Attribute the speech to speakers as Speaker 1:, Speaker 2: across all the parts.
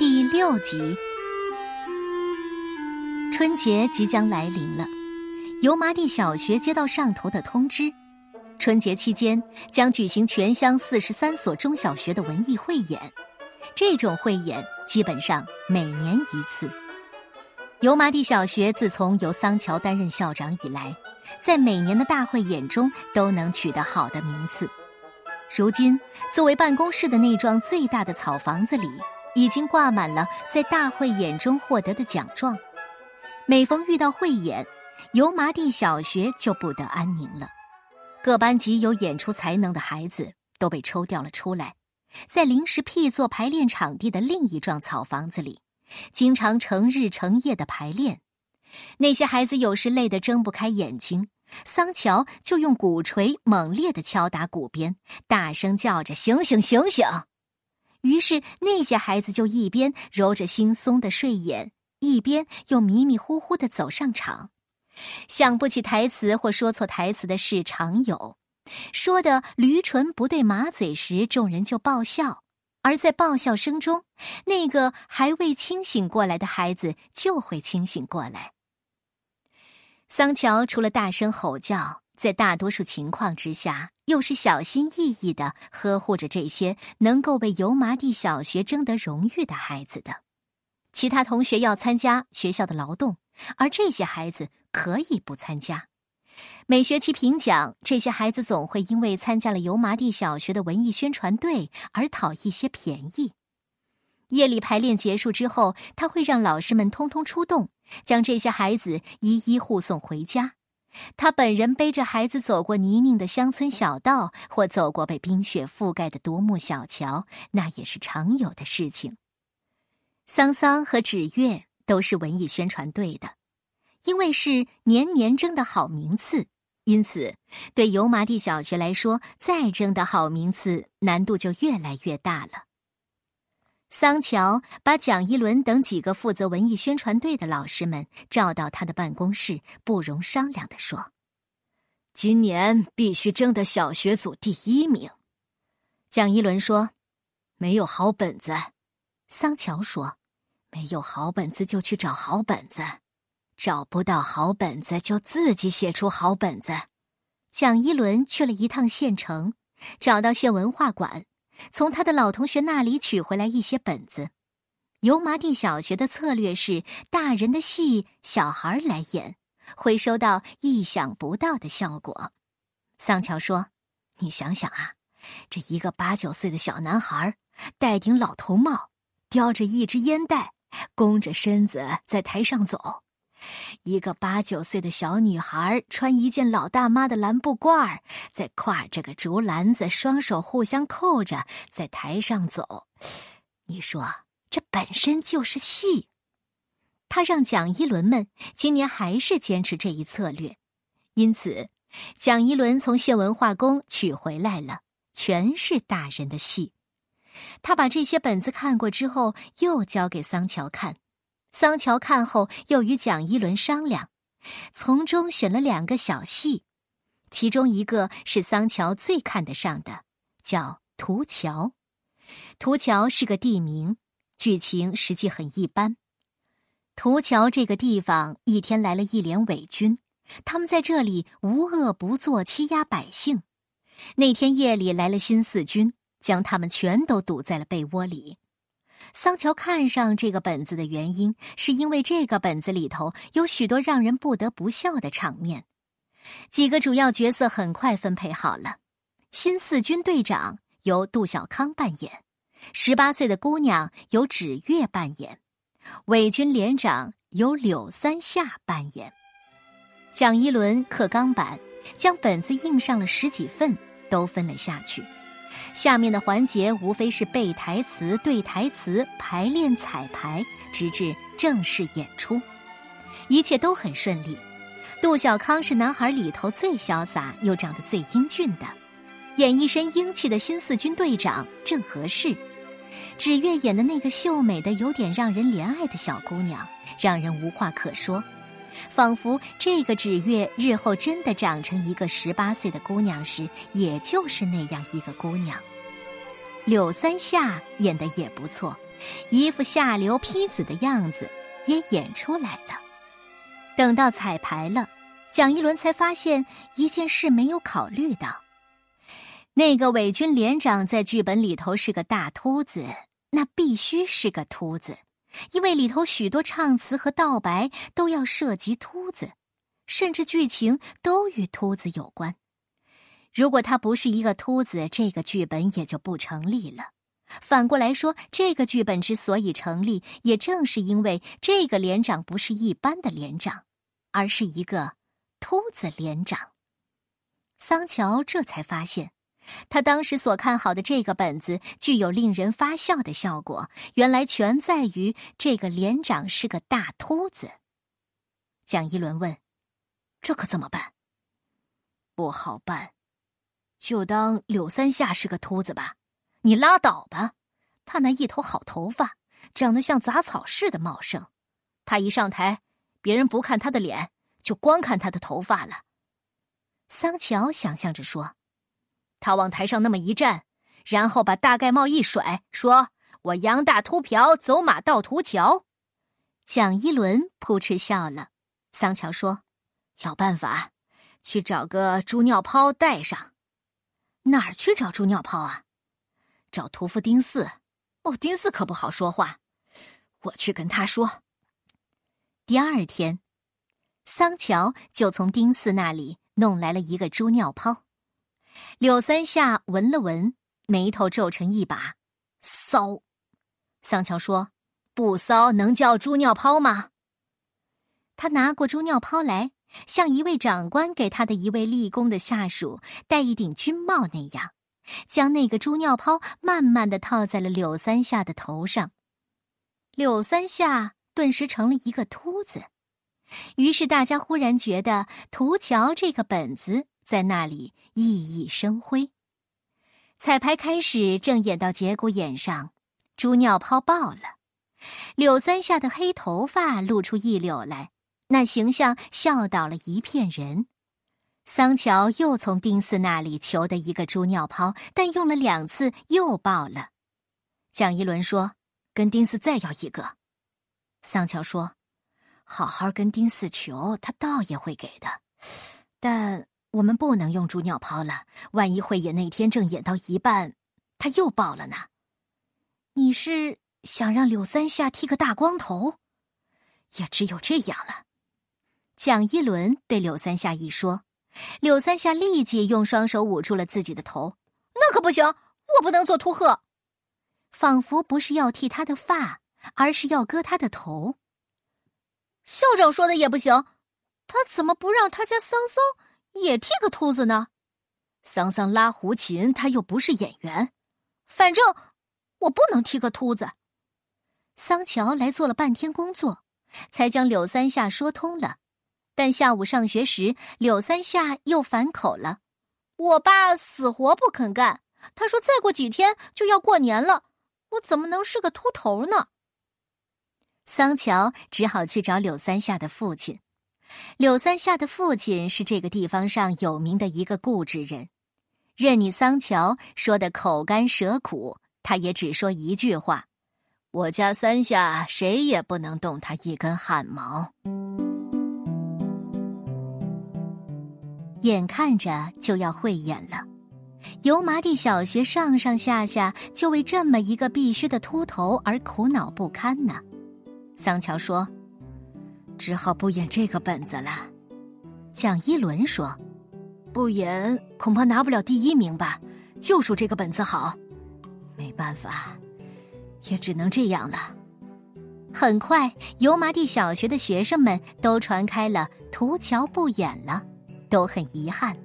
Speaker 1: 第六集。春节即将来临了，油麻地小学接到上头的通知，春节期间将举行全乡四十三所中小学的文艺汇演。这种汇演基本上每年一次。油麻地小学自从由桑乔担任校长以来，在每年的大汇演中都能取得好的名次。如今，作为办公室的那幢最大的草房子里，已经挂满了在大会演中获得的奖状。每逢遇到汇演，油麻地小学就不得安宁了。各班级有演出才能的孩子都被抽调了出来，在临时辟作排练场地的另一幢草房子里。经常成日成夜的排练，那些孩子有时累得睁不开眼睛，桑乔就用鼓槌猛烈的敲打鼓边，大声叫着“醒醒醒醒”。于是那些孩子就一边揉着惺忪的睡眼，一边又迷迷糊糊的走上场。想不起台词或说错台词的事常有，说的驴唇不对马嘴时，众人就爆笑。而在爆笑声中，那个还未清醒过来的孩子就会清醒过来。桑乔除了大声吼叫，在大多数情况之下，又是小心翼翼的呵护着这些能够为油麻地小学争得荣誉的孩子的。其他同学要参加学校的劳动，而这些孩子可以不参加。每学期评奖，这些孩子总会因为参加了油麻地小学的文艺宣传队而讨一些便宜。夜里排练结束之后，他会让老师们通通出动，将这些孩子一一护送回家。他本人背着孩子走过泥泞的乡村小道，或走过被冰雪覆盖的独木小桥，那也是常有的事情。桑桑和纸月都是文艺宣传队的。因为是年年争的好名次，因此对油麻地小学来说，再争的好名次难度就越来越大了。桑乔把蒋一伦等几个负责文艺宣传队的老师们召到他的办公室，不容商量的说：“
Speaker 2: 今年必须争得小学组第一名。”
Speaker 1: 蒋一伦说：“
Speaker 2: 没有好本子。”
Speaker 1: 桑乔说：“
Speaker 2: 没有好本子就去找好本子。”找不到好本子，就自己写出好本子。
Speaker 1: 蒋一伦去了一趟县城，找到县文化馆，从他的老同学那里取回来一些本子。油麻地小学的策略是，大人的戏小孩来演，会收到意想不到的效果。桑乔说：“你想想啊，这一个八九岁的小男孩，戴顶老头帽，叼着一支烟袋，弓着身子在台上走。”一个八九岁的小女孩穿一件老大妈的蓝布褂儿，在挎着个竹篮子，双手互相扣着，在台上走。你说这本身就是戏。他让蒋一伦们今年还是坚持这一策略，因此蒋一伦从县文化宫取回来了，全是大人的戏。他把这些本子看过之后，又交给桑乔看。桑乔看后，又与蒋一伦商量，从中选了两个小戏，其中一个是桑乔最看得上的，叫《图桥》。图桥是个地名，剧情实际很一般。图桥这个地方，一天来了一连伪军，他们在这里无恶不作，欺压百姓。那天夜里来了新四军，将他们全都堵在了被窝里。桑乔看上这个本子的原因，是因为这个本子里头有许多让人不得不笑的场面。几个主要角色很快分配好了：新四军队长由杜小康扮演，十八岁的姑娘由芷月扮演，伪军连长由柳三下扮演。蒋一伦刻钢板，将本子印上了十几份，都分了下去。下面的环节无非是背台词、对台词、排练、彩排，直至正式演出，一切都很顺利。杜小康是男孩里头最潇洒又长得最英俊的，演一身英气的新四军队长正合适。芷月演的那个秀美的、有点让人怜爱的小姑娘，让人无话可说。仿佛这个纸月日后真的长成一个十八岁的姑娘时，也就是那样一个姑娘。柳三下演的也不错，一副下流坯子的样子也演出来了。等到彩排了，蒋一伦才发现一件事没有考虑到：那个伪军连长在剧本里头是个大秃子，那必须是个秃子，因为里头许多唱词和道白都要涉及秃子，甚至剧情都与秃子有关。如果他不是一个秃子，这个剧本也就不成立了。反过来说，这个剧本之所以成立，也正是因为这个连长不是一般的连长，而是一个秃子连长。桑乔这才发现，他当时所看好的这个本子具有令人发笑的效果，原来全在于这个连长是个大秃子。蒋一伦问：“这可怎么办？”“
Speaker 2: 不好办，就当柳三下是个秃子吧。”你拉倒吧！他那一头好头发，长得像杂草似的茂盛。他一上台，别人不看他的脸，就光看他的头发了。
Speaker 1: 桑乔想象着说：“
Speaker 2: 他往台上那么一站，然后把大盖帽一甩，说我杨大秃瓢走马到涂桥。”
Speaker 1: 蒋一伦扑哧笑了。
Speaker 2: 桑乔说：“老办法，去找个猪尿泡带上。
Speaker 1: 哪儿去找猪尿泡啊？”
Speaker 2: 找屠夫丁四，哦，丁四可不好说话，我去跟他说。
Speaker 1: 第二天，桑乔就从丁四那里弄来了一个猪尿泡。柳三下闻了闻，眉头皱成一把，
Speaker 2: 骚。桑乔说：“不骚能叫猪尿泡吗？”
Speaker 1: 他拿过猪尿泡来，像一位长官给他的一位立功的下属戴一顶军帽那样。将那个猪尿泡慢慢的套在了柳三下的头上，柳三下顿时成了一个秃子。于是大家忽然觉得《涂桥》这个本子在那里熠熠生辉。彩排开始，正演到节骨眼上，猪尿泡爆了，柳簪下的黑头发露出一绺来，那形象笑倒了一片人。桑乔又从丁四那里求得一个猪尿泡，但用了两次又爆了。
Speaker 2: 蒋一伦说：“跟丁四再要一个。”
Speaker 1: 桑乔说：“
Speaker 2: 好好跟丁四求，他倒也会给的。但我们不能用猪尿泡了，万一会演那天正演到一半，他又爆了呢？
Speaker 1: 你是想让柳三下剃个大光头？
Speaker 2: 也只有这样了。”
Speaker 1: 蒋一伦对柳三下一说。柳三下立即用双手捂住了自己的头，
Speaker 2: 那可不行，我不能做秃鹤。
Speaker 1: 仿佛不是要剃他的发，而是要割他的头。
Speaker 2: 校长说的也不行，他怎么不让他家桑桑也剃个秃子呢？桑桑拉胡琴，他又不是演员。反正我不能剃个秃子。
Speaker 1: 桑乔来做了半天工作，才将柳三下说通了。但下午上学时，柳三下又反口了。
Speaker 2: 我爸死活不肯干，他说再过几天就要过年了，我怎么能是个秃头呢？
Speaker 1: 桑乔只好去找柳三下的父亲。柳三下的父亲是这个地方上有名的一个固执人，任你桑乔说的口干舌苦，他也只说一句话：“
Speaker 2: 我家三下谁也不能动他一根汗毛。”
Speaker 1: 眼看着就要汇演了，油麻地小学上上下下就为这么一个必须的秃头而苦恼不堪呢。桑乔说：“
Speaker 2: 只好不演这个本子了。”
Speaker 1: 蒋一伦说：“
Speaker 2: 不演恐怕拿不了第一名吧？就数这个本子好。没办法，也只能这样了。”
Speaker 1: 很快，油麻地小学的学生们都传开了“涂桥不演了”。都很遗憾，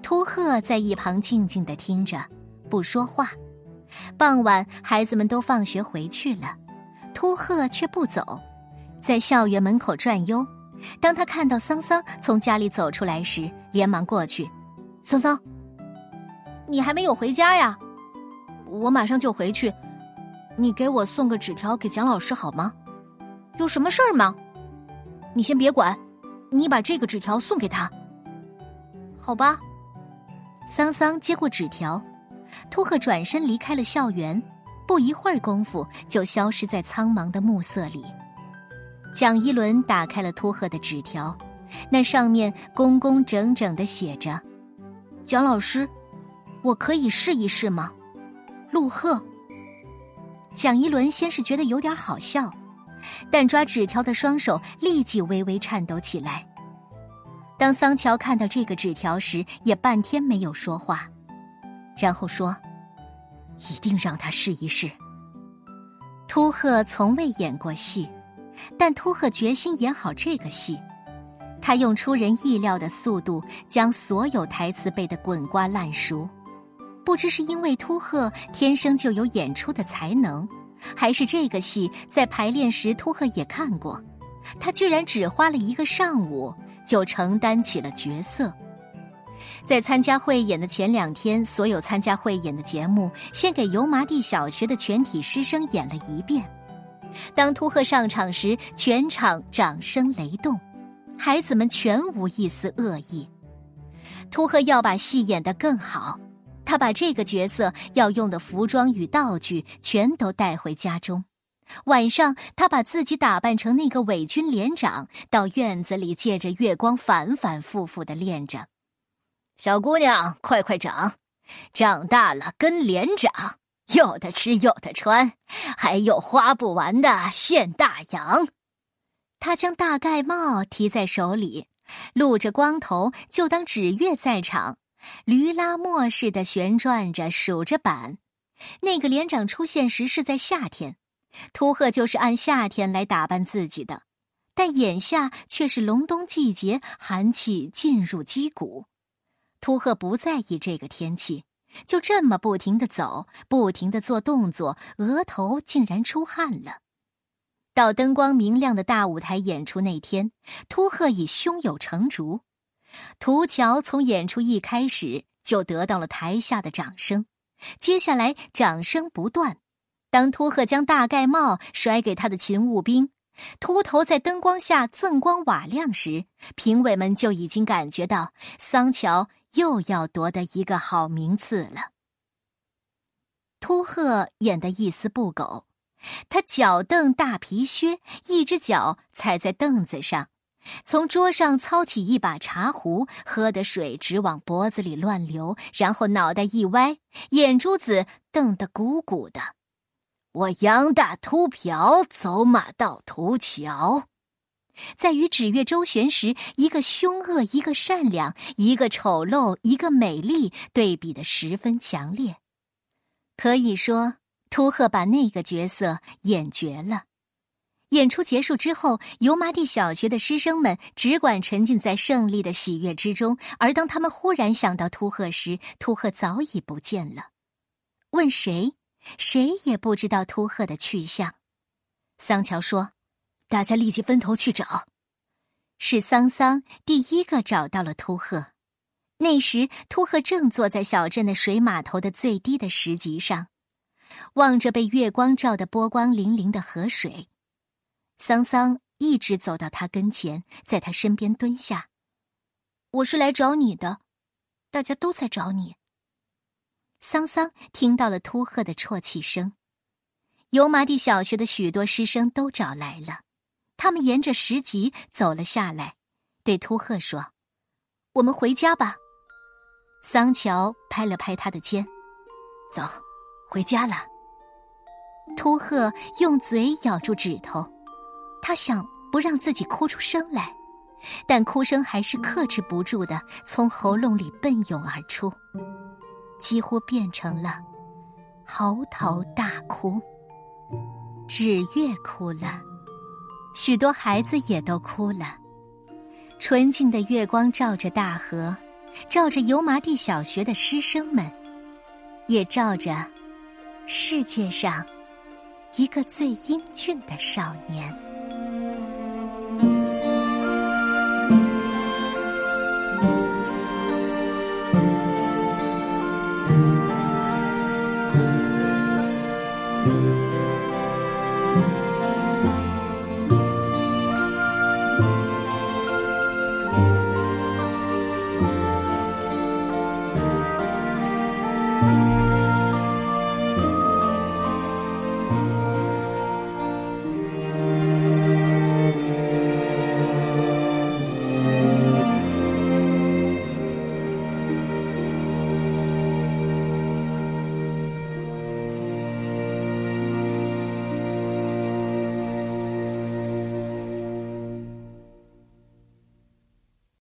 Speaker 1: 秃鹤在一旁静静的听着，不说话。傍晚，孩子们都放学回去了，秃鹤却不走，在校园门口转悠。当他看到桑桑从家里走出来时，连忙过去：“
Speaker 2: 桑桑，你还没有回家呀？我马上就回去，你给我送个纸条给蒋老师好吗？有什么事儿吗？你先别管，你把这个纸条送给他。”好吧，
Speaker 1: 桑桑接过纸条，秃鹤转身离开了校园。不一会儿功夫就消失在苍茫的暮色里。蒋一伦打开了秃鹤的纸条，那上面工工整整的写着：“
Speaker 2: 蒋老师，我可以试一试吗？”陆鹤。
Speaker 1: 蒋一伦先是觉得有点好笑，但抓纸条的双手立即微微颤抖起来。当桑乔看到这个纸条时，也半天没有说话，然后说：“一定让他试一试。”秃鹤从未演过戏。但秃鹤决心演好这个戏，他用出人意料的速度将所有台词背得滚瓜烂熟。不知是因为秃鹤天生就有演出的才能，还是这个戏在排练时秃鹤也看过，他居然只花了一个上午就承担起了角色。在参加汇演的前两天，所有参加汇演的节目，先给油麻地小学的全体师生演了一遍。当秃鹤上场时，全场掌声雷动，孩子们全无一丝恶意。秃鹤要把戏演得更好，他把这个角色要用的服装与道具全都带回家中。晚上，他把自己打扮成那个伪军连长，到院子里借着月光反反复复的练着。小姑娘，快快长，长大了跟连长。有的吃，有的穿，还有花不完的现大洋。他将大盖帽提在手里，露着光头，就当纸月在场，驴拉磨似的旋转着，数着板。那个连长出现时是在夏天，秃鹤就是按夏天来打扮自己的，但眼下却是隆冬季节，寒气进入肌骨。秃鹤不在意这个天气。就这么不停的走，不停的做动作，额头竟然出汗了。到灯光明亮的大舞台演出那天，秃鹤已胸有成竹。涂桥从演出一开始就得到了台下的掌声，接下来掌声不断。当秃鹤将大盖帽甩给他的勤务兵，秃头在灯光下锃光瓦亮时，评委们就已经感觉到桑乔。又要夺得一个好名次了。秃鹤演得一丝不苟，他脚蹬大皮靴，一只脚踩在凳子上，从桌上操起一把茶壶，喝的水直往脖子里乱流，然后脑袋一歪，眼珠子瞪得鼓鼓的。我杨大秃瓢走马到涂桥。在与纸月周旋时，一个凶恶，一个善良，一个丑陋，一个美丽，对比的十分强烈。可以说，秃鹤把那个角色演绝了。演出结束之后，油麻地小学的师生们只管沉浸在胜利的喜悦之中，而当他们忽然想到秃鹤时，秃鹤早已不见了。问谁，谁也不知道秃鹤的去向。桑乔说。大家立即分头去找，是桑桑第一个找到了秃鹤。那时，秃鹤正坐在小镇的水码头的最低的石级上，望着被月光照得波光粼粼的河水。桑桑一直走到他跟前，在他身边蹲下：“我是来找你的，大家都在找你。”桑桑听到了秃鹤的啜泣声，油麻地小学的许多师生都找来了。他们沿着石级走了下来，对秃鹤说：“我们回家吧。”桑乔拍了拍他的肩：“走，回家了。”秃鹤用嘴咬住指头，他想不让自己哭出声来，但哭声还是克制不住的从喉咙里奔涌而出，几乎变成了嚎啕大哭。纸月哭了。许多孩子也都哭了，纯净的月光照着大河，照着油麻地小学的师生们，也照着世界上一个最英俊的少年。